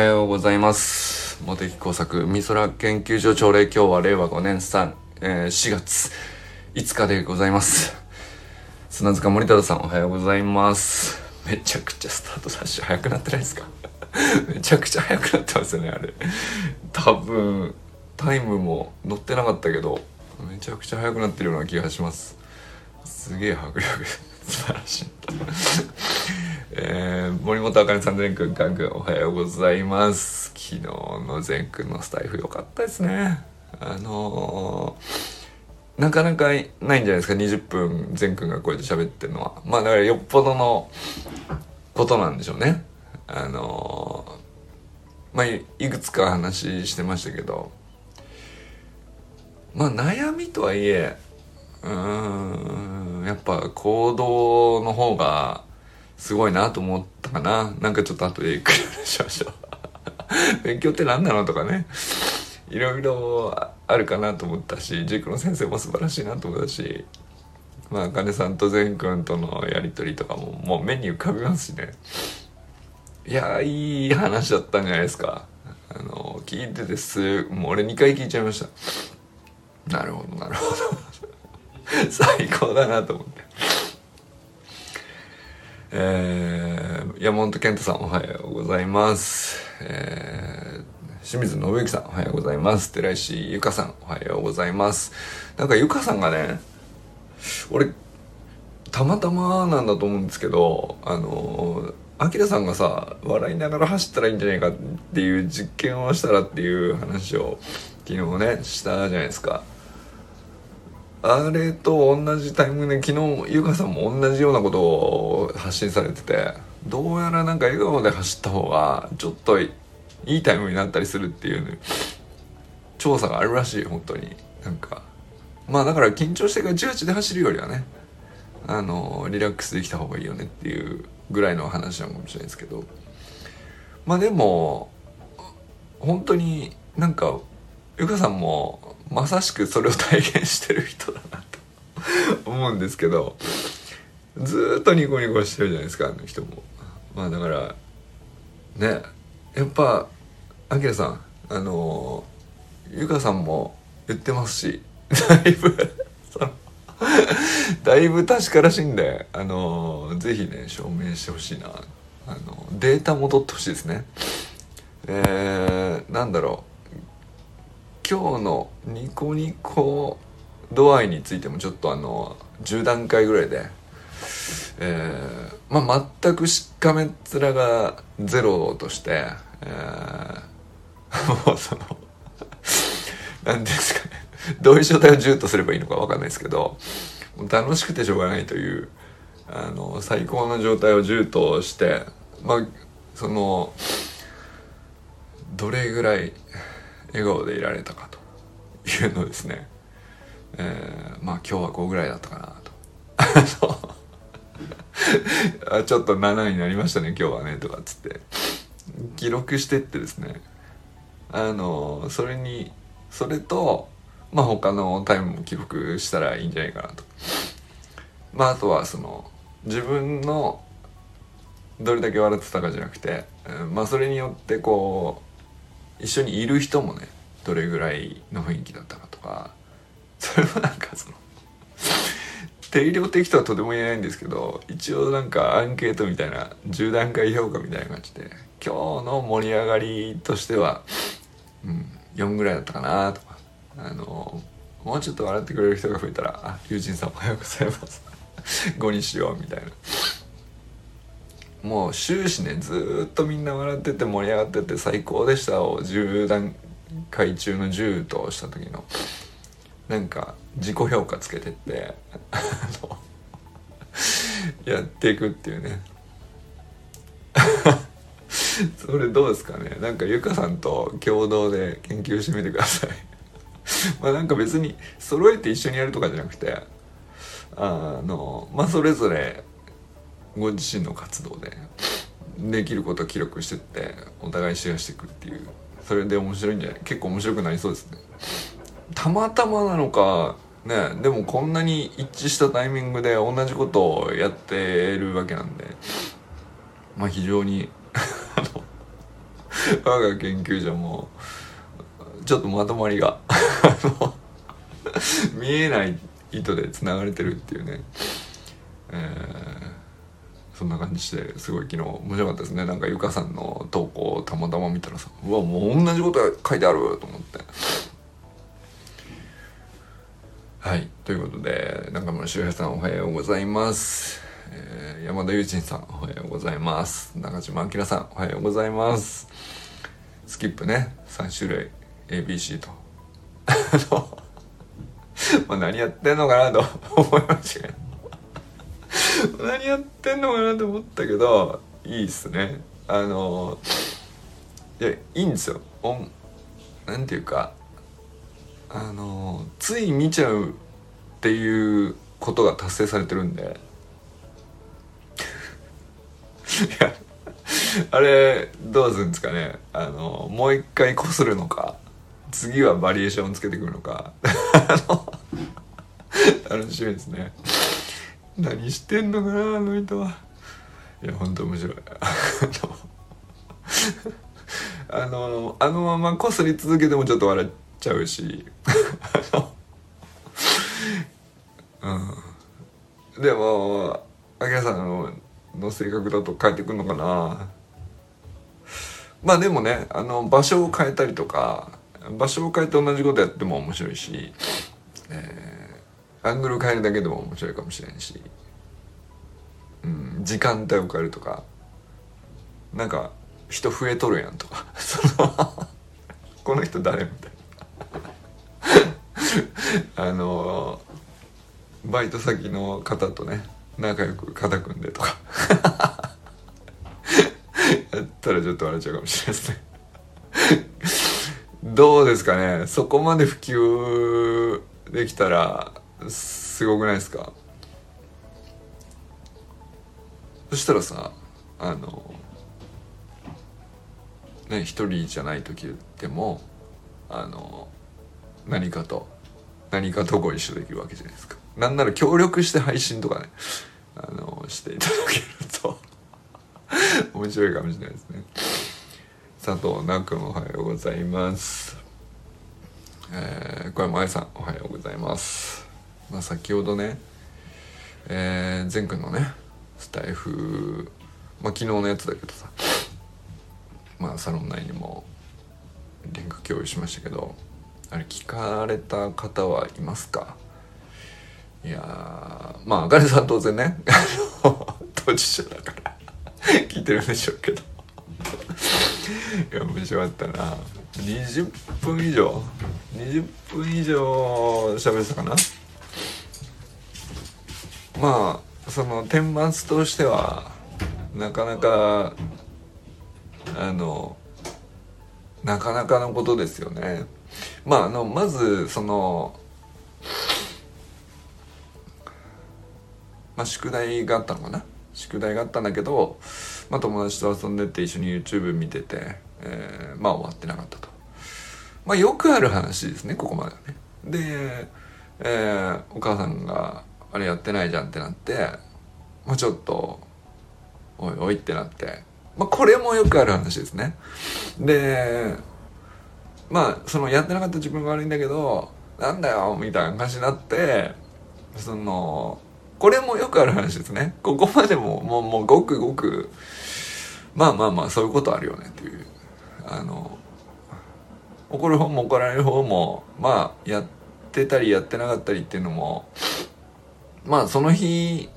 はようございます。茂木工作美空研究所朝礼今日は令和5年3、えー、4月。5日でございます。砂塚森太郎さんおはようございます。めちゃくちゃスタートダッシュ早くなってないですか？めちゃくちゃ早くなってますよねあれ。多分タイムも乗ってなかったけどめちゃくちゃ速くなってるような気がします。すげえ迫力。素晴らしい。えー、森本あかねさん全くんかんくんおはようございます。昨日の全くんのスタイフ良かったですね。あのー、なかなかないんじゃないですか？20分全くんがこうやって喋ってるのは。まあだからよっぽどのことなんでしょうね。あのー、まあいくつか話してましたけど。まあ悩みとはいえうんやっぱ行動の方がすごいなと思ったかな。なんかちょっと後でゆっくりしましょう。勉強って何なのとかね。いろいろあるかなと思ったし塾の先生も素晴らしいなと思ったしまあ茜さんと善くんとのやり取りとかももう目に浮かびますしね。いやいい話だったんじゃないですか。あの聞いててすもう俺2回聞いちゃいました。なるほどなるほど。最高だなと思って。えー、山本健太さんおはようございます。えー、清水信之さんおはようございます。寺石ゆかさんおはようございます。なんかゆかさんがね、俺、たまたまなんだと思うんですけど、あのアキラさんがさ、笑いながら走ったらいいんじゃないかっていう実験をしたらっていう話を昨日ね、したじゃないですか。あれと同じタイムで昨日優香さんも同じようなことを発信されててどうやらなんか笑顔で走った方がちょっといいタイムになったりするっていう調査があるらしい本当に。なんかまあだから緊張してガチガチで走るよりはねあのリラックスできた方がいいよねっていうぐらいの話なのかもしれないですけど。まあでも本当になんかゆかさんもまさしくそれを体現してる人だなと思うんですけどずっとニコニコしてるじゃないですかあの人も。まあだからねやっぱあきらさんあのゆかさんも言ってますしだいぶだいぶ確からしいんであのぜひね証明してほしいな。あのデータ戻ってほしいですね。えー、なんだろう。今日のニコニコ度合いについてもちょっとあの10段階ぐらいで、えー、まあ全くしかめっ面がゼロとして、えー、もうその何ですかね。どういう状態を10とすればいいのか分かんないですけど楽しくてしょうがないというあの最高の状態を10としてまあそのどれぐらい笑顔でいられたかと。いうのですね、えー、まあ今日は5ぐらいだったかなと。あちょっと7になりましたね今日はねとかっつって。記録してってですね。あのそれにそれとまあ他のタイムも記録したらいいんじゃないかなと。まああとはその自分のどれだけ笑ってたかじゃなくて、まあそれによってこう一緒にいる人もねどれぐらいの雰囲気だったかとか それもなんかその 定量的とはとても言えないんですけど一応なんかアンケートみたいな10段階評価みたいな感じで今日の盛り上がりとしては、うん、4ぐらいだったかなとかあのもうちょっと笑ってくれる人が増えたら「あ友人さんおはようございます」5にしようみたいな。もう終始ねずっとみんな笑ってて盛り上がってて最高でした。を10段階中の10とした時の。なんか自己評価つけてって やっていくっていうね。それどうですかね。なんかゆかさんと共同で研究してみてください。まあなんか別に揃えて一緒にやるとかじゃなくてあのまあそれぞれご自身の活動でできることを記録してってお互いシェアしていくっていうそれで面白いんじゃない結構面白くなりそうですね。たまたまなのかねでもこんなに一致したタイミングで同じことをやってるわけなんでまあ非常に あの我が研究所もちょっとまとまりが見えない糸でつながれてるっていうね、そんな感じしてすごい昨日面白かったですね。なんかゆかさんの投稿をたまたま見たらさうわもう同じこと書いてあると思って。はい。ということで中村修平さんおはようございます。えー、山田友人さんおはようございます。中島明さんおはようございます。スキップね。3種類 ABC と。まあ何やってんのかなと思いましたけど。何やってんのかなと思ったけどいいっすね。あのいやいいんですよ。なんていうかあのつい見ちゃうっていうことが達成されてるんで。いやあれどうするんですかね。あのもう一回こするのか次はバリエーションつけてくるのか。楽しみですね。何してんのかなあの人は。いや本当面白い。あのあのままこすり続けてもちょっと笑っちゃうし。うん。でもあきらさんのの性格だと帰ってくるのかな。まあでもねあの場所を変えたりとか場所を変えて同じことやっても面白いし、えー、アングル変えるだけでも面白いかもしれんし、うん、時間帯を変えるとか。なんか人増えとるやんとか。そのこの人誰みたいな。あのバイト先の方とね仲良く肩組んでとか。やったらちょっと笑っちゃうかもしれないですね。どうですかね。そこまで普及できたらすごくないですか？そしたらさあのね一人じゃない時でもあの何かと何かとご一緒できるわけじゃないですか。なんなら協力して配信とかねあのしていただけると 面白いかもしれないですね。佐藤奈くんおはようございます。えー、小山愛さんおはようございます。まあ先ほどねえー、前くんのねスタイフまあ昨日のやつだけどさまあサロン内にもリンク共有しましたけどあれ聞かれた方はいますか？いやまああかねさん当然ね 当事者だから聞いてるんでしょうけど。いや面白かったな20分以上20分以上喋ってたかな？まあその天末としてはなかなかあのなかなかのことですよねまああのまずそのまあ、宿題があったのかな？宿題があったんだけど、まあ、友達と遊んでて一緒に YouTube 見てて、えー、まあ終わってなかったと。まあよくある話ですね、ここまではね。で、えー、お母さんがあれやってないじゃんってなって、まあちょっと、おいおいってなって、まあこれもよくある話ですね。で、まあそのやってなかった自分が悪いんだけど、なんだよみたいな感じになって、その、これもよくある話ですね。ここまでも、もう、もう、ごくごく、まあまあまあ、そういうことあるよね、っていう。あの、怒る方も怒られる方も、まあ、やってたりやってなかったりっていうのも、まあ、その日、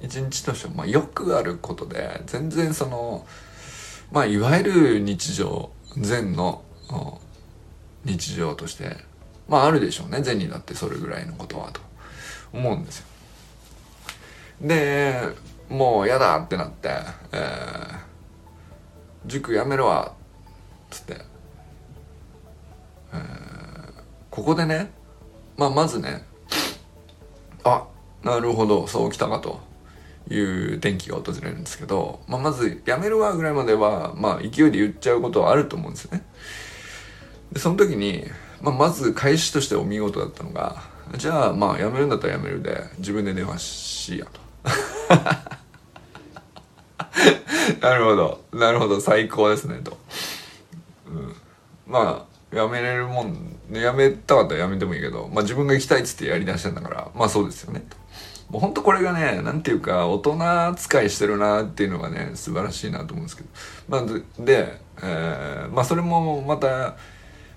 一日としては、まあ、よくあることで、全然その、まあ、いわゆる日常、禅の日常として、まあ、あるでしょうね。禅にだってそれぐらいのことは、と思うんですよ。でもう嫌だってなって、えー、塾やめるわっつって、えー、ここでね、まあ、まずねなるほどそうきたかという転機が訪れるんですけど、まあ、まずやめるわぐらいまでは、まあ、勢いで言っちゃうことはあると思うんですよね。でその時に、まあ、まず開始としてお見事だったのがじゃあまあやめるんだったらやめるで自分で電話しやと。なるほどなるほど最高ですねと。うん。まあやめれるもんやめたかったらやめてもいいけど、まあ、自分が行きたいっつってやりだしたんだからまあそうですよね。もうほんとこれがねなんていうか大人扱いしてるなっていうのがね素晴らしいなと思うんですけど。まあで、えー、まあそれもまた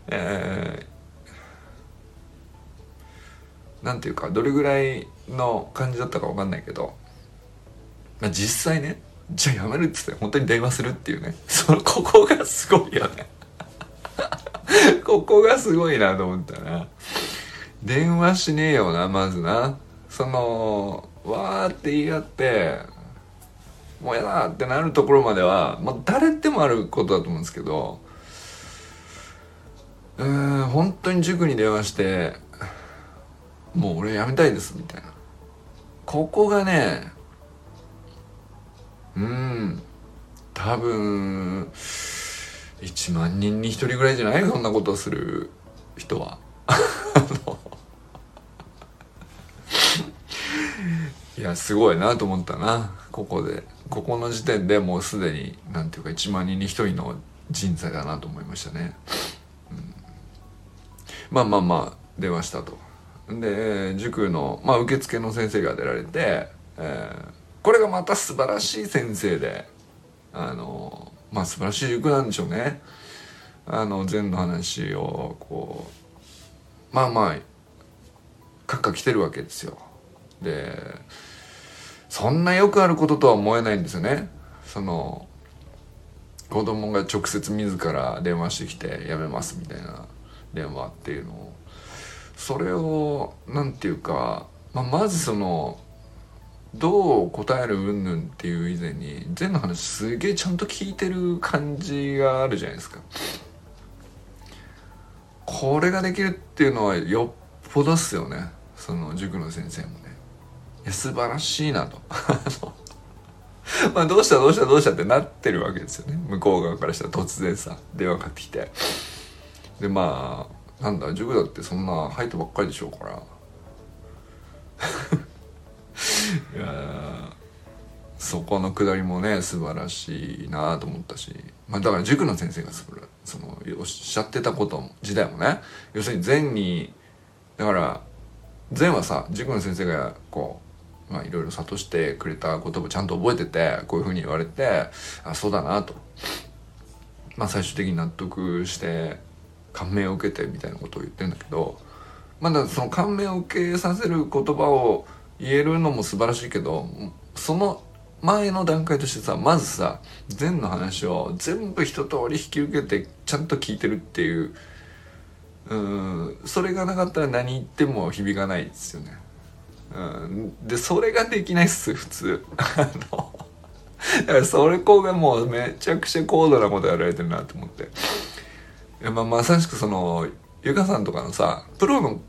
えー、なんていうかどれぐらいの感じだったか分かんないけど、まあ、実際ねじゃあやめるっつって本当に電話するっていうね。そのここがすごいよね。ここがすごいなと思ったな。電話しねえよなまずな。そのわーって言い合ってもうやだってなるところまでは、まあ、誰でもあることだと思うんですけどうん本当に塾に電話してもう俺辞めたいですみたいな。ここがねうん多分1万人に1人ぐらいじゃない？そんなことする人は。いやすごいなと思ったな。ここで。ここの時点でもうすでになんていうか1万人に1人の人材だなと思いましたね、うん、まあまあまあ電話したと。で塾の、まあ、受付の先生が出られて、えー、これがまた素晴らしい先生であのまあ素晴らしい塾なんでしょうね。あの禅の話をこうまあまあかっか来てるわけですよ。でそんなよくあることとは思えないんですよね。その子供が直接自ら電話してきて「やめます」みたいな電話っていうのを。それを何て言うか、まあ、まずそのどう答える云々っていう以前に全の話すげえちゃんと聞いてる感じがあるじゃないですか。これができるっていうのはよっぽどっすよねその塾の先生もね。いや素晴らしいなと。まあどうしたどうしたどうしたってなってるわけですよね向こう側からしたら突然さ電話かかってきてでまあなんだ塾だってそんな入ったばっかりでしょうからいやそこのくだりもね素晴らしいなと思ったし、まあ、だから塾の先生がそのおっしゃってたこと自体もね。要するに禅にだから禅はさ塾の先生がこうまあいろいろ諭してくれた言葉ちゃんと覚えててこういうふうに言われてあそうだなと。まあ最終的に納得して感銘を受けてみたいなことを言ってるんだけどまだその感銘を受けさせる言葉を言えるのも素晴らしいけどその前の段階としてさまずさ禅の話を全部一通り引き受けてちゃんと聞いてるっていううんそれがなかったら何言っても響かないですよね。うん、でそれができないっす普通。あのそれこがもうめちゃくちゃ高度なことやられてるなと思って。まあ、まさしくそのゆかさんとかのさプロの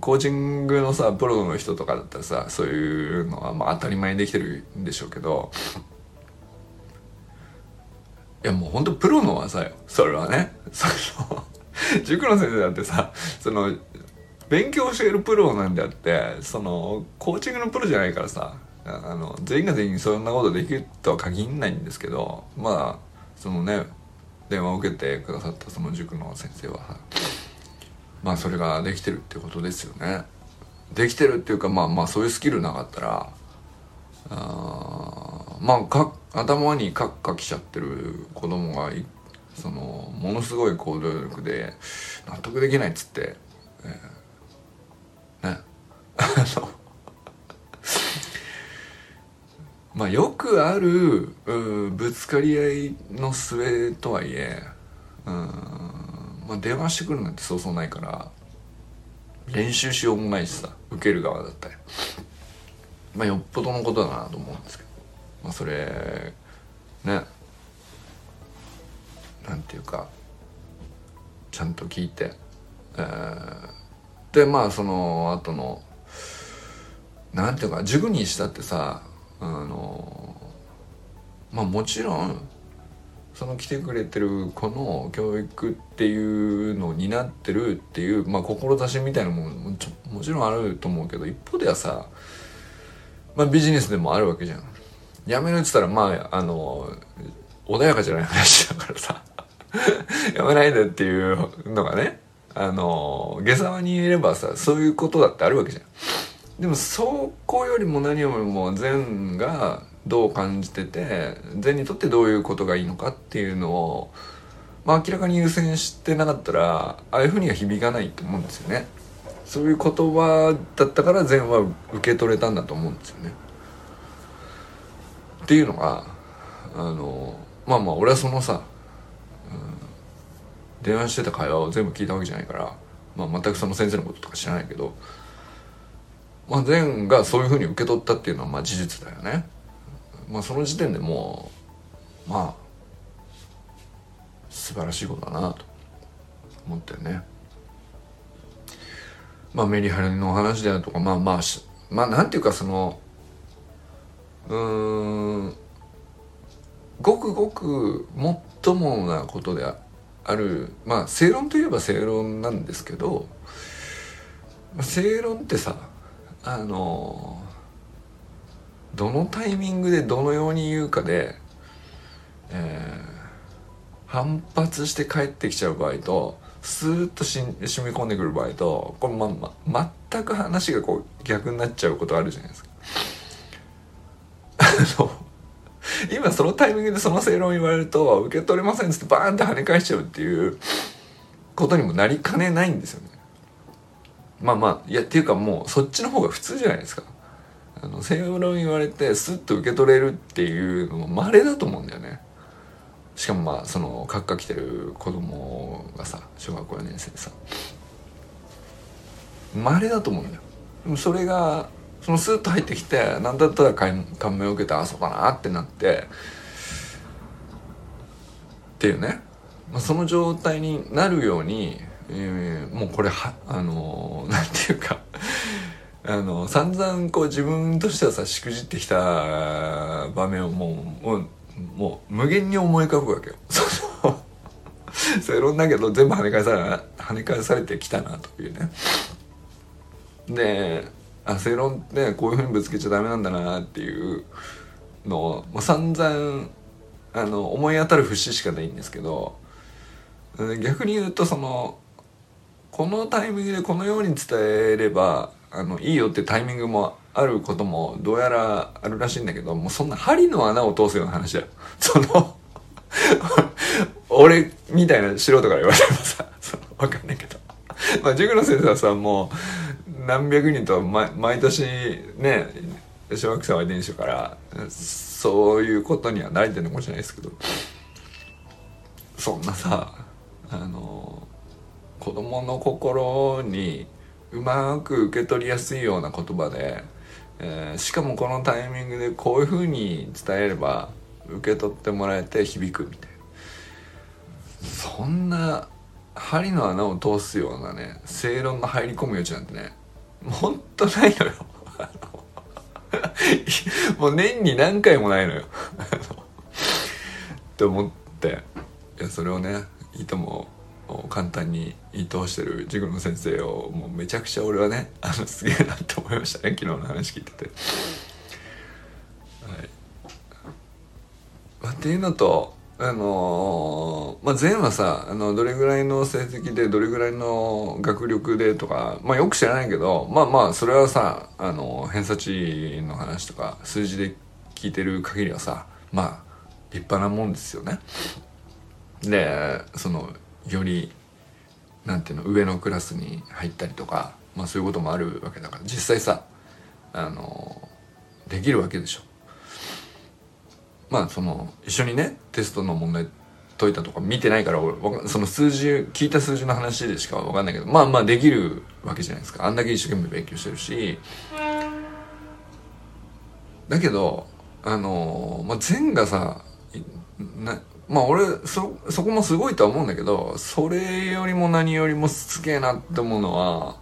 コーチングのさプロの人とかだったらさそういうのはまあ当たり前にできてるんでしょうけどいやもうほんとプロの技よそれはねその塾の先生だってさその勉強しているプロなんであってそのコーチングのプロじゃないからさあの全員が全員そんなことできるとは限らないんですけどまあそのね電話を受けてくださったその塾の先生はさまあそれができてるってことですよね。できてるっていうかまあまあそういうスキルなかったらあまあか頭にカッカきちゃってる子供がそのものすごい行動力で納得できないっつって、えー、ね。まあよくあるぶつかり合いの末とはいえうんまあ、電話してくるなんてそうそうないから練習しようもないしさ受ける側だったり。まあよっぽどのことだなと思うんですけど。まあそれね。なんていうかちゃんと聞いて、えー、でまあその後のなんていうか塾にしたってさあのまあもちろんその来てくれてる子の教育っていうのを担ってるっていう、まあ、志みたいなものももちろんあると思うけど一方ではさ、まあ、ビジネスでもあるわけじゃん。やめるっつったらまああの穏やかじゃない話だからさ やめないでっていうのがねあの下沢に言えればさそういうことだってあるわけじゃんでもそこよりも何よりも善がどう感じてて善にとってどういうことがいいのかっていうのを、まあ、明らかに優先してなかったらああいうふうには響かないと思うんですよねそういう言葉だったから善は受け取れたんだと思うんですよねっていうのがあのまあまあ俺はそのさ、うん、電話してた会話を全部聞いたわけじゃないから、まあ、全くその先生のこととか知らないけどまあ、善がそういうふうに受け取ったっていうのはまあ事実だよね。まあ、その時点でもうまあ素晴らしいことだなと思ってね。まあメリハリの話であるとかまあまあまあなんていうかそのうんごくごくもっともなことであるまあ正論といえば正論なんですけど正論ってさあのどのタイミングでどのように言うかで、えー、反発して帰ってきちゃう場合とスーッとし染み込んでくる場合とこれ、まま、全く話がこう逆になっちゃうことあるじゃないですか。あの今そのタイミングでその正論言われると受け取れませんっつってバーンって跳ね返しちゃうっていうことにもなりかねないんですよね。まあまあいやっていうかもうそっちの方が普通じゃないですかあの正論言われてスッと受け取れるっていうのも稀だと思うんだよね。しかもまあその閣下来てる子供がさ小学校4年生でさ。稀だと思うんだよ。でもそれがそのスッと入ってきて何だったら感銘を受けてあそうだなってなってっていうね、まあ、その状態になるようにえー、もうこれはあのー、なんていうかあの散々こう自分としてはさしくじってきた場面をもうもうもう無限に思い浮かぶわけよ。正論だけど全部跳ね返され跳ね返されてきたなというね。であ正論ってこういうふうにぶつけちゃダメなんだなっていうのをもう散々あの思い当たる節しかないんですけど逆に言うとそのこのタイミングでこのように伝えればあのいいよってタイミングもあることもどうやらあるらしいんだけどもうそんな針の穴を通すような話だよ。その 俺みたいな素人から言われてもさその分かんないけど。まあ塾の先生はさもう何百人と毎毎年ね小学生は遺伝子からそういうことには慣れてるのかもしれないですけど。そんなさあの子供の心にうまく受け取りやすいような言葉で、えー、しかもこのタイミングでこういうふうに伝えれば受け取ってもらえて響くみたいな。そんな針の穴を通すようなね正論が入り込む余地なんてねほんとないのよ。もう年に何回もないのよ。って思っていやそれをねいいとも簡単に言い通してる塾の先生をもうめちゃくちゃ俺はねあのすげえなって思いましたね昨日の話聞いてて。はいまあ、っていうのとあのー、まあ前はさあのどれぐらいの成績でどれぐらいの学力でとかまあよく知らないけどまあまあそれはさあの偏差値の話とか数字で聞いてる限りはさまあ立派なもんですよね。でそのよりなんていうの上のクラスに入ったりとか、まあ、そういうこともあるわけだから実際さあのできるわけでしょ。まあその一緒にねテストの問題解いたとか見てないからその数字聞いた数字の話でしか分かんないけどまあまあできるわけじゃないですかあんだけ一生懸命勉強してるしだけどあのまあ善がさなまあ俺そそこもすごいとは思うんだけどそれよりも何よりもすげえなって思うのは、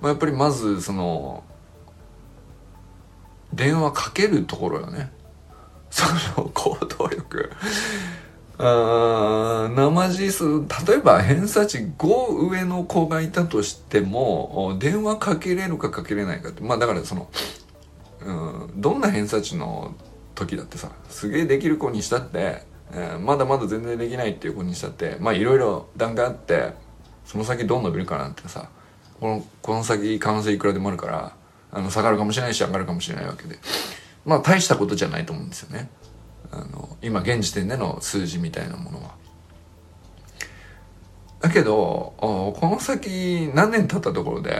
まあ、やっぱりまずその電話かけるところよね。その行動力。あ生字数例えば偏差値5上の子がいたとしても電話かけれるかかけれないかってまあだからその、うん、どんな偏差値の時だってさすげえできる子にしたってえー、まだまだ全然できないっていう子にしたってまあいろいろ段階あってその先どう伸びるかなんてさこのこの先可能性いくらでもあるからあの下がるかもしれないし上がるかもしれないわけでまあ大したことじゃないと思うんですよねあの今現時点での数字みたいなものは。だけどこの先何年経ったところで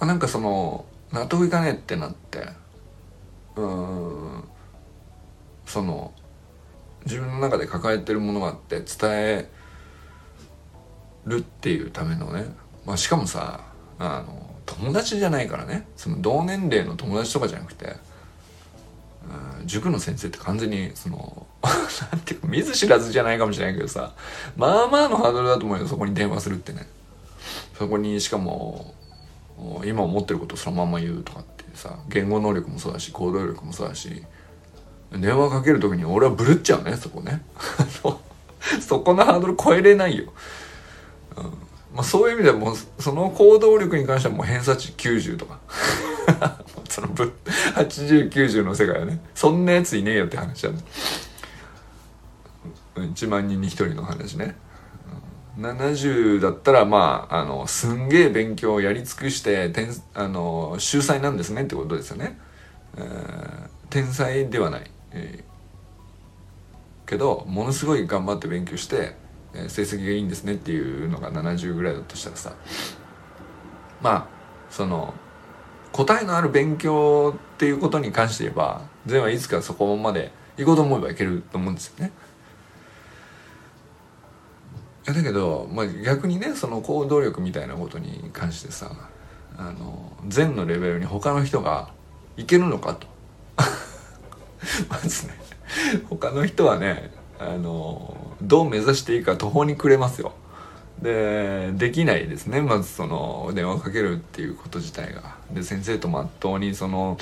まあなんかその納得いかねえってなってうんその自分の中で抱えてるものがあって伝えるっていうためのね、まあ、しかもさあの友達じゃないからね。その同年齢の友達とかじゃなくてうん塾の先生って完全にその なんていうか見ず知らずじゃないかもしれないけどさまあまあのハードルだと思うよ。そこに電話するってね。そこにしかも今思ってることをそのまま言うとかってさ言語能力もそうだし行動力もそうだし電話かける時に俺はブルっちゃうねそこね。そこのハードル超えれないよ、うん。まあ、そういう意味ではもその行動力に関してはもう偏差値90とか。その8090の世界はねそんなやついねえよって話だね。1万人に1人の話ね。70だったらまああのすんげえ勉強をやり尽くして天あの秀才なんですねってことですよね、えー、天才ではない、え、けどものすごい頑張って勉強して、え、成績がいいんですねっていうのが70ぐらいだとしたらさまあその答えのある勉強っていうことに関して言えば全はいつかそこまで行こうと思えばいけると思うんですよね。だけど、まあ、逆にねその行動力みたいなことに関してさあの善のレベルに他の人がいけるのかと まずね他の人はねあのどう目指していいか途方に暮れますよ。でできないですね。まずその電話かけるっていうこと自体が。で先生とまっとうにその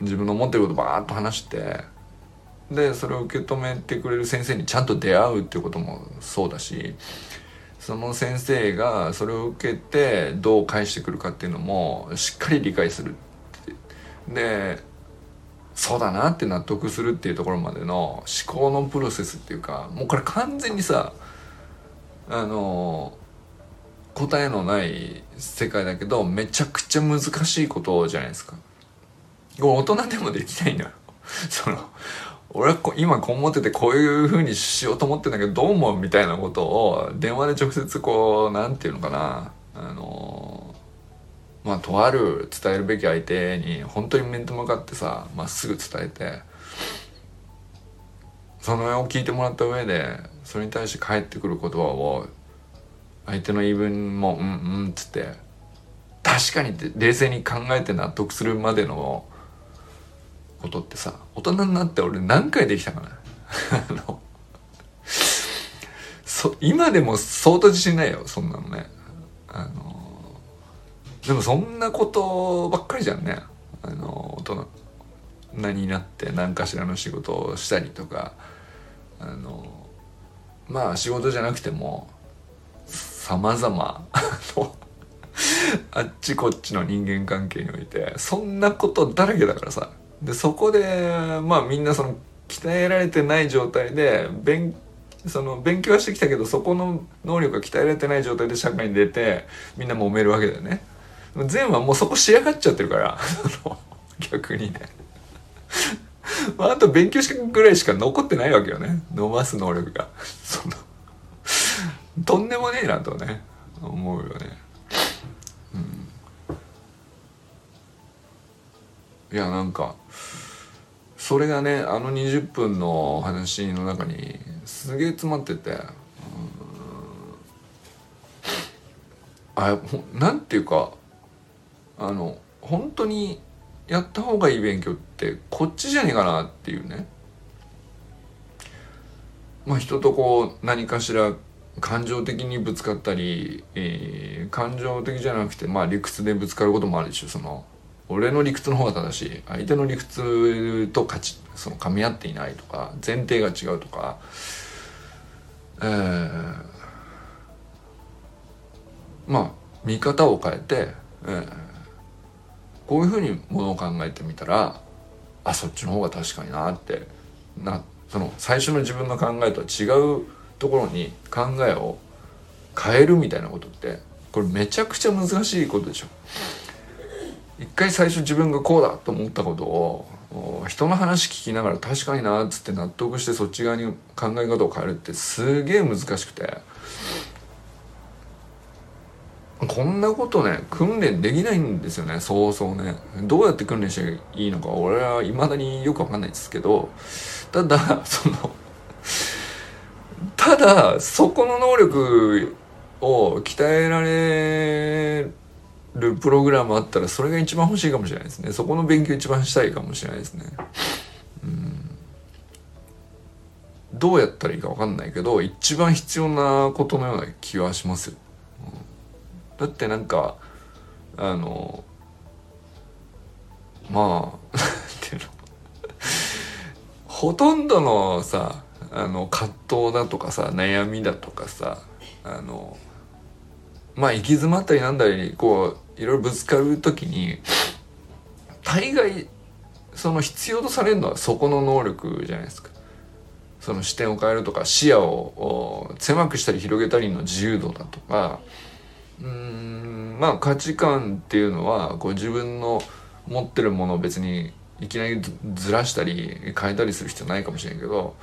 自分の思ってることバーッと話してでそれを受け止めてくれる先生にちゃんと出会うっていうこともそうだしその先生がそれを受けてどう返してくるかっていうのもしっかり理解するでそうだなって納得するっていうところまでの思考のプロセスっていうかもうこれ完全にさあの答えのない世界だけどめちゃくちゃ難しいことじゃないですか。大人でもできないのよ。その俺は今こう思っててこういう風にしようと思ってんだけどどう思うみたいなことを電話で直接こう何て言うのかなあのまあとある伝えるべき相手に本当に面と向かってさまっすぐ伝えてその絵を聞いてもらった上でそれに対して返ってくる言葉を相手の言い分も「うんうん」っつって確かにって冷静に考えて納得するまでのことってさ大人になって俺何回できたかな。そ今でも相当自信ないよそんなのね。あのでもそんなことばっかりじゃんね。あの大人になって何かしらの仕事をしたりとか。あのまあ仕事じゃなくてもさまざまあっちこっちの人間関係においてそんなことだらけだからさ。でそこでまあみんなその鍛えられてない状態で勉その勉強はしてきたけどそこの能力が鍛えられてない状態で社会に出てみんな揉めるわけだよね。善はもうそこ仕上がっちゃってるから。逆にね。まあ、あと勉強しぐらいしか残ってないわけよね。伸ばす能力が。そのとんでもねえなとね思うよね。いやなんかそれがねあの20分の話の中にすげえ詰まっててあなんていうかあの本当にやった方がいい勉強ってこっちじゃねえかなっていうね。まあ人とこう何かしら感情的にぶつかったり、えー、感情的じゃなくてまあ理屈でぶつかることもあるでしょ。その俺の理屈の方が正しい。相手の理屈とかちその噛み合っていないとか前提が違うとか。えー、まあ見方を変えて、えー、こういうふうにものを考えてみたらあそっちの方が確かになって。なその最初の自分の考えとは違うところに考えを変えるみたいなことってこれめちゃくちゃ難しいことでしょ。一回最初自分がこうだと思ったことを人の話聞きながら確かになっつって納得してそっち側に考え方を変えるってすげえ難しくて。こんなことね訓練できないんですよね。そうそうね。どうやって訓練していいのか俺はいまだによくわかんないですけど。ただそのただそこの能力を鍛えられるプログラムあったらそれが一番欲しいかもしれないですね。そこの勉強一番したいかもしれないですね。うん。どうやったらいいか分かんないけど一番必要なことのような気はしますよ、だってなんかあのまあていうのほとんどのさあの葛藤だとかさ悩みだとかさあのまあ行き詰まったりなんだりこういろいろぶつかる時に大概その必要とされるのはそこの能力じゃないですか。その視点を変えるとか視野を狭くしたり広げたりの自由度だとかうんまあ価値観っていうのはこう自分の持ってるものを別にいきなりずらしたり変えたりする必要ないかもしれんけど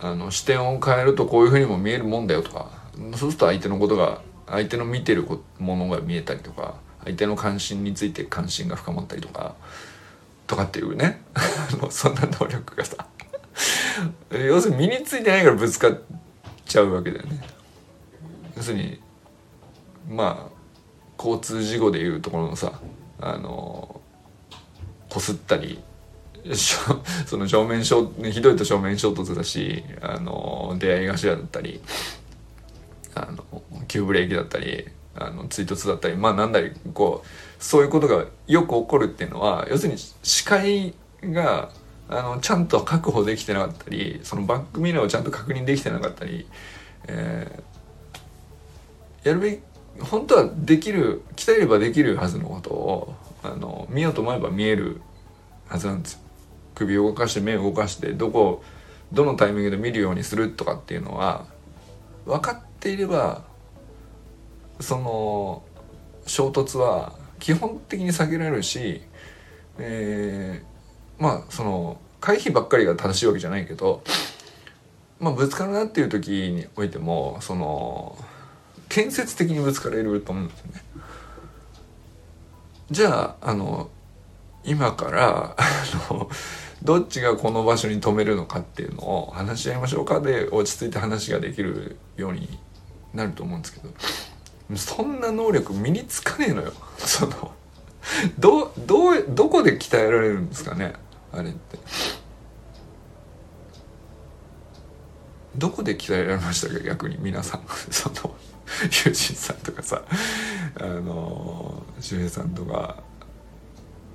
あの視点を変えるとこういうふうにも見えるもんだよとかそうすると相手のことが相手の見てるものが見えたりとか相手の関心について関心が深まったりとかとかっていうね そんな能力がさ要するに身についてないからぶつかっちゃうわけだよね。要するにまあ交通事故でいうところのさあのこすったり その正面衝ひどいと正面衝突だしあの出会い頭だったりあの急ブレーキだったりあの追突だったりまあなんだりこうそういうことがよく起こるっていうのは要するに視界があのちゃんと確保できてなかったりそのバックミラーをちゃんと確認できてなかったり、えー、やるべき本当はできる鍛えればできるはずのことをあの見ようと思えば見えるはずなんですよ。首を動かして目を動かしてどこどのタイミングで見るようにするとかっていうのは分かっていればその衝突は基本的に避けられるし、えー、まあその回避ばっかりが正しいわけじゃないけど、まあ、ぶつかるなっていう時においてもその建設的にぶつかれると思うんですよね。じゃああの今から あのどっちがこの場所に止めるのかっていうのを話し合いましょうかで落ち着いて話ができるようになると思うんですけどそんな能力身につかねえのよそのどどどこで鍛えられるんですかねあれってどこで鍛えられましたか？逆に皆さん。その友人さんとかさ。あの周平さんとか。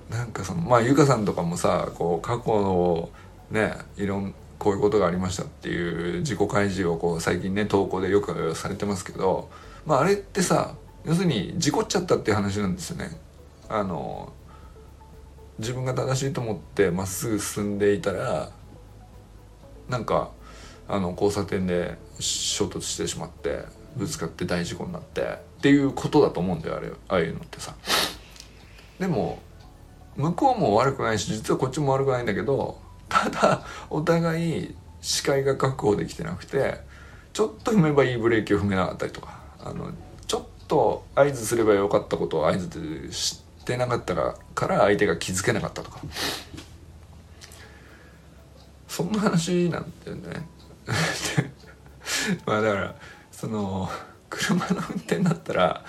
なんかそのまあゆかさんとかもさこう過去のねいろんこういうことがありましたっていう自己開示をこう最近ね投稿でよくされてますけど。まああれってさ要するに事故っちゃったっていう話なんですよね。あの自分が正しいと思ってまっすぐ進んでいたらなんかあの交差点で衝突してしまってぶつかって大事故になってっていうことだと思うんだよあれああいうのってさ。でも向こうも悪くないし実はこっちも悪くないんだけどただお互い視界が確保できてなくてちょっと踏めばいいブレーキを踏めなかったりとかあのちょっと合図すればよかったことを合図してなかったから相手が気づけなかったとかそんな話なんだよね まあだからその車の運転だったら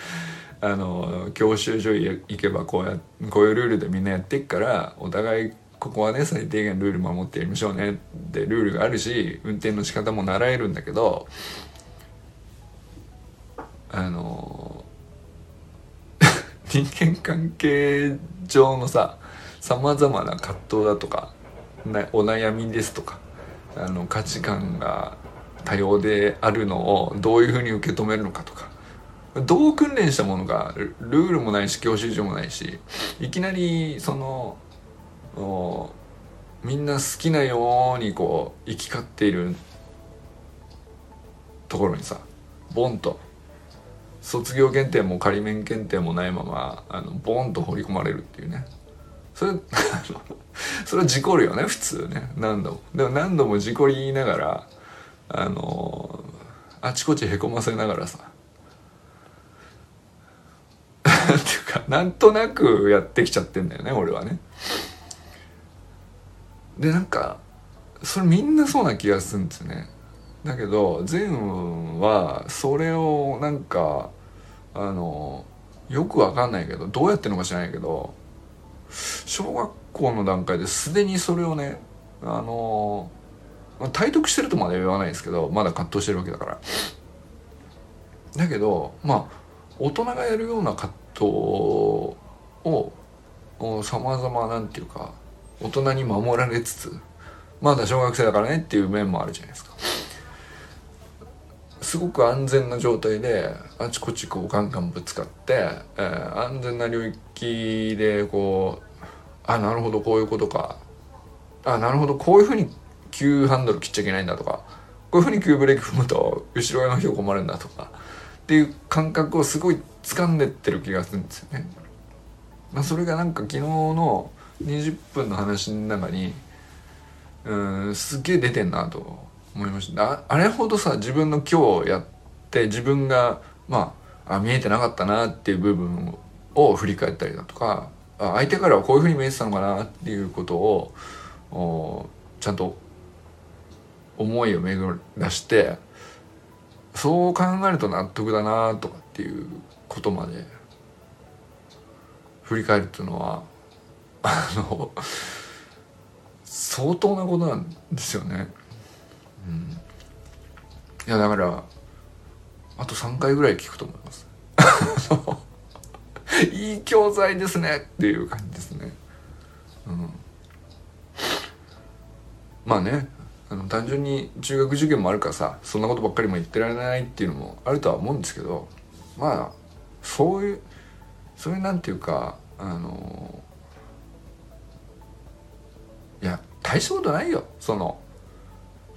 あの教習所行けばこうやこういうルールでみんなやってっからお互いここはね最低限ルール守ってやりましょうねってルールがあるし運転の仕方も習えるんだけどあの 人間関係上のささまざまな葛藤だとかお悩みですとかあの価値観が多様であるのをどういうふうに受け止めるのかとか。どう訓練したものかルールもないし教習所もないしいきなりそのみんな好きなようにこう行き交っているところにさボンと。卒業検定も仮免検定もないままあのボンと放り込まれるっていうね。それ それは事故るよね普通ね。何度も。でも何度も事故りながらあのあちこちへこませながらさ。っていうかなんとなくやってきちゃってんだよね俺はね。でなんかそれみんなそうな気がするんですよね。だけど善はそれをなんかあのよくわかんないけどどうやってるのか知らないけど小学校の段階ですでにそれをねあのま体得してるとまでは言わないですけどまだ葛藤してるわけだから。だけどまあ大人がやるような葛藤をさまざまなんていうか大人に守られつつまだ小学生だからねっていう面もあるじゃないですか。すごく安全な状態であちこちこうガンガンぶつかって、えー、安全な領域でこうあなるほどこういうことか。あなるほどこういうふうに急ハンドル切っちゃいけないんだとか。こういうふうに急ブレーキ踏むと後ろ側の人困るんだとか。っていう感覚をすごい掴んでってる気がするんですよね。まあ、それがなんか昨日の20分の話の中にうんすげえ出てんなと。思いましたああれほどさ自分の今日やって自分がまああ見えてなかったなっていう部分を振り返ったりだとかあ相手からはこういうふうに見えてたのかなっていうことをちゃんと思いを巡らしてそう考えると納得だなとかっていうことまで振り返るっていうのはあの相当なことなんですよね。うん、いやだからあと3回ぐらい聞くと思います。いい教材ですねっていう感じですね。うん、まあねあの単純に中学受験もあるからさそんなことばっかりも言ってられないっていうのもあるとは思うんですけどまあそういうそういうなんていうかあのいや大したことないよその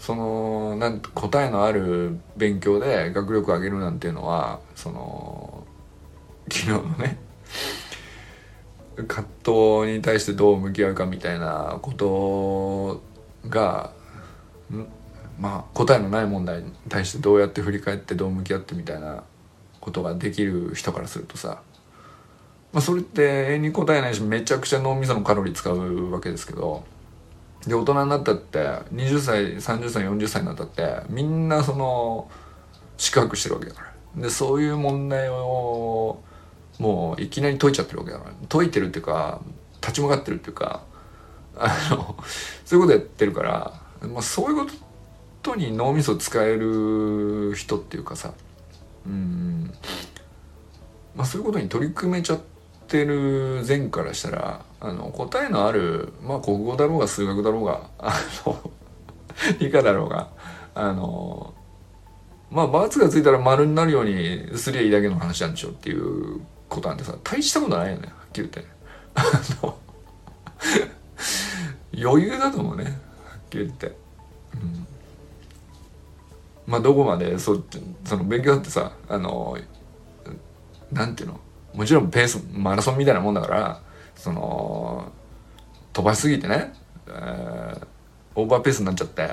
そのなん答えのある勉強で学力上げるなんていうのはその昨日のね葛藤に対してどう向き合うかみたいなことがまあ答えのない問題に対してどうやって振り返ってどう向き合ってみたいなことができる人からするとさ、まあ、それって永遠に答えないしめちゃくちゃ脳みそのカロリー使うわけですけどで大人になったって20歳30歳40歳になったってみんなその四角してるわけだから。でそういう問題をもういきなり解いちゃってるわけだから。解いてるっていうか立ち向かってるっていうかあのそういうことやってるからまあ、そういうことに脳みそ使える人っていうかさうん。まあそういうことに取り組めちゃっててる前からしたらあの答えのあるまあ国語だろうが数学だろうがあの 理科だろうがあのまあバツがついたら丸になるようにすりゃいいだけの話なんでしょっていうことなんてさ大したことないよねはっきり言って。余裕だと思うねはっきり言って、うん、まあどこまでそその勉強だってさあのなんていうのもちろんペースマラソンみたいなもんだからその飛ばしすぎてね、えー、オーバーペースになっちゃって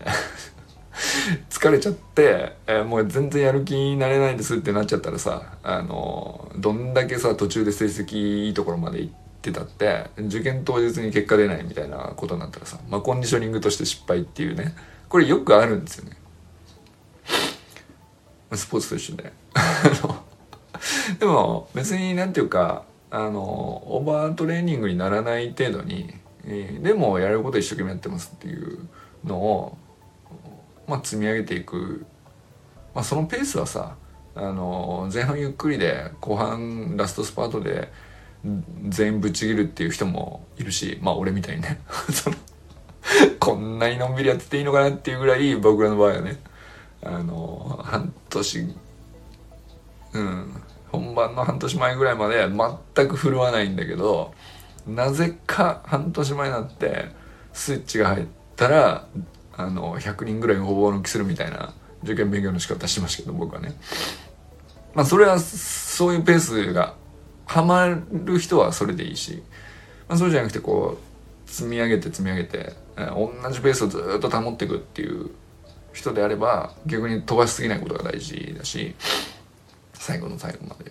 疲れちゃって、えー、もう全然やる気になれないですってなっちゃったらさあのどんだけさ途中で成績いいところまで行ってたって受験当日に結果出ないみたいなことになったらさ、まあ、コンディショニングとして失敗っていうねこれよくあるんですよね。スポーツと一緒で。でも別になんていうかあのオーバートレーニングにならない程度に、えー、でもやること一生懸命やってますっていうのを、まあ、積み上げていく、まあ、そのペースはさあの前半ゆっくりで後半ラストスパートで全員ぶち切るっていう人もいるしまあ俺みたいにね。こんなにのんびりやってていいのかなっていうぐらい僕らの場合はね。あの半年うん。本番の半年前ぐらいまで全く振るわないんだけどなぜか半年前になってスイッチが入ったらあの100人ぐらいごぼう抜きするみたいな受験勉強の仕方してましたけど僕はね。まあそれはそういうペースがハマる人はそれでいいし、まあ、そうじゃなくてこう積み上げて積み上げて、同じペースをずっと保っていくっていう人であれば逆に飛ばしすぎないことが大事だし最後の最後まで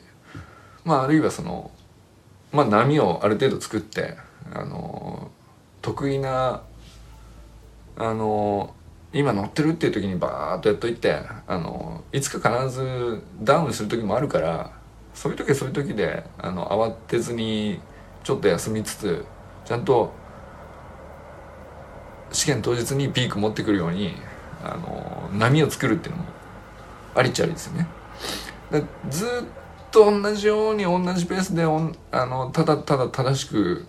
まああるいはそのまあ波をある程度作ってあの得意なあの今乗ってるっていう時にバーッとやっといてあのいつか必ずダウンする時もあるからそういう時はそういう時であの慌てずにちょっと休みつつちゃんと試験当日にピーク持ってくるようにあの波を作るっていうのもありっちゃありですよね。ずっと同じように同じペースであのただただ正しく、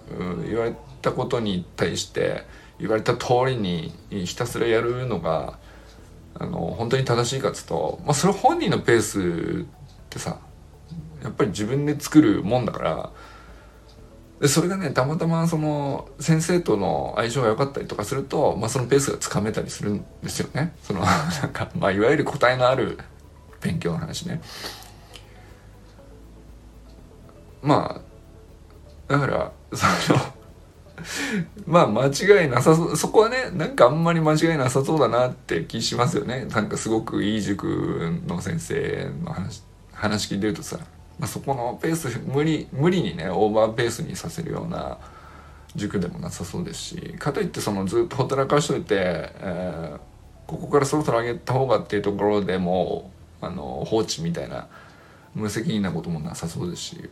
言われたことに対して言われた通りにひたすらやるのがあの本当に正しいかっつと、まあ、それ本人のペースってさやっぱり自分で作るもんだからでそれがねたまたまその先生との相性が良かったりとかすると、まあ、そのペースがつかめたりするんですよね。そのなんか、まあ、いわゆる答えのある勉強の話ね。まあだからその まあ間違いなさそうそこはねなんかあんまり間違いなさそうだなって気しますよね。なんかすごくいい塾の先生の話話聞いてるとさ、まあ、そこのペース無理無理にねオーバーペースにさせるような塾でもなさそうですしかといってそのずっとほったらかしといて、えー、ここからそろそろ上げた方がっていうところでもあの放置みたいな無責任なこともなさそうですし。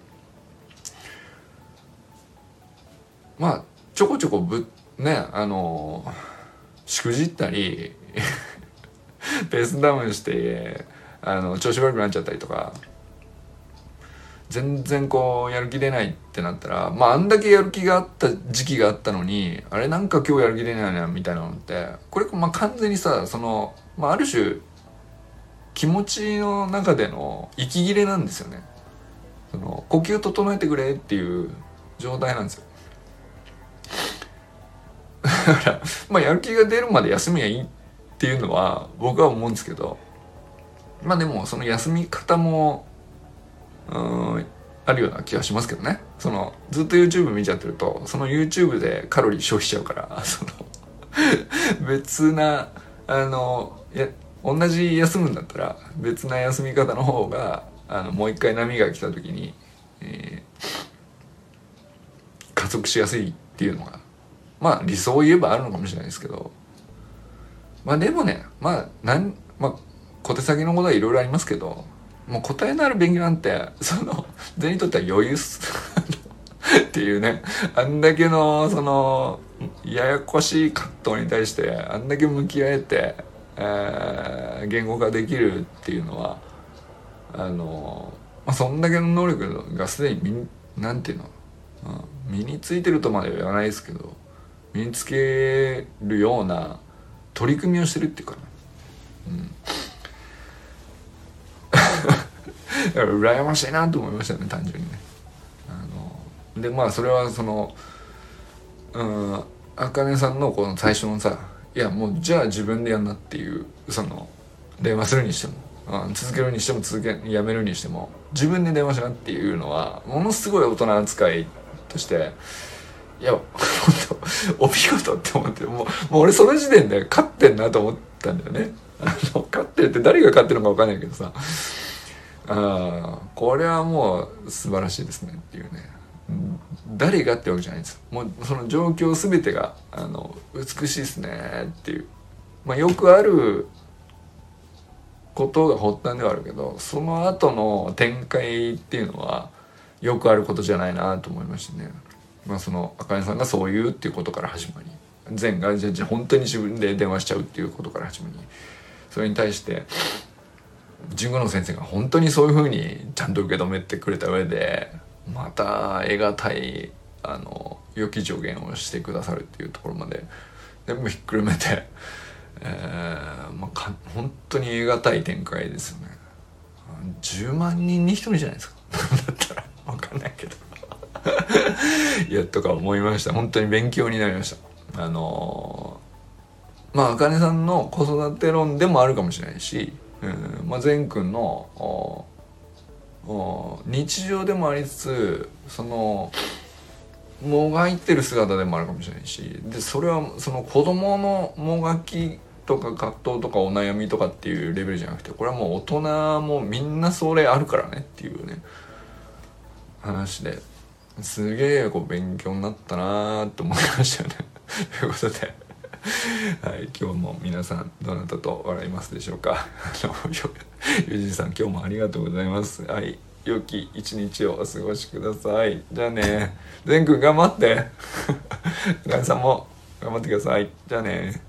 まあちょこちょこぶねあのしくじったり ペースダウンしてあの調子悪くなっちゃったりとか全然こうやる気出ないってなったらまああんだけやる気があった時期があったのにあれなんか今日やる気出ないなみたいなのってこれまあ完全にさその、まあ、ある種気持ちの中での息切れなんですよね。その呼吸整えてくれっていう状態なんですよ。だから まあやる気が出るまで休みはいいっていうのは僕は思うんですけど。まあでもその休み方もうんあるような気がしますけどね。そのずっと YouTube 見ちゃってるとその YouTube でカロリー消費しちゃうから その別なあのや同じ休むんだったら別な休み方の方があのもう一回波が来た時に、えー、加速しやすいっていうのがまあ理想を言えばあるのかもしれないですけどまあでもねまあなんまあ小手先のことはいろいろありますけどもう答えのある勉強なんてその全員にとっては余裕っす。っていうねあんだけのそのややこしい葛藤に対してあんだけ向き合えて、えー、言語化できるっていうのはあの、まあ、そんだけの能力がすでに身なんていうの、うん、身についてるとまでは言わないですけど身につけるような取り組みをしてるっていうかな、うん、羨ましいなと思いましたね単純にね。あのでまあそれはそのうん茜さんのこの最初のさいやもうじゃあ自分でやんなっていうその電話するにしても、うん、続けるにしても続けやめるにしても自分で電話しなっていうのはものすごい大人扱いとしていや、本当お見事って思って、もう、もう俺その時点で勝ってんなと思ったんだよね。あの、勝ってるって誰が勝ってるのかわかんないけどさ、ああ、これはもう素晴らしいですねっていうね。誰がってわけじゃないですもうその状況全てが、あの、美しいですねっていう。まあよくあることが発端ではあるけど、その後の展開っていうのは、よくあることじゃないなと思いましたね。まあ、そのあかねさんがそう言うっていうことから始まり善がじゃ本当に自分で電話しちゃうっていうことから始まりそれに対して神宮の先生が本当にそういうふうにちゃんと受け止めてくれた上でまた得難いあの良き助言をしてくださるっていうところまで全部ひっくるめて、えーまあ、か本当に得難い展開ですよね。10万人に1人じゃないですか。だったら分かんないけど。いやとか思いました。本当に勉強になりました。あのまあ茜さんの子育て論でもあるかもしれないし、うんまあ、善くんの日常でもありつつそのもがいてる姿でもあるかもしれないしでそれはその子供のもがきとか葛藤とかお悩みとかっていうレベルじゃなくてこれはもう大人もみんなそれあるからねっていうね話で。すげえ勉強になったなーって思いましたよね。ということで。はい、今日も皆さんどなたと笑いますでしょうか？ゆじさん今日もありがとうございます。はい良き一日をお過ごしください。じゃあね全く頑張って。皆さんも頑張ってください。じゃあね。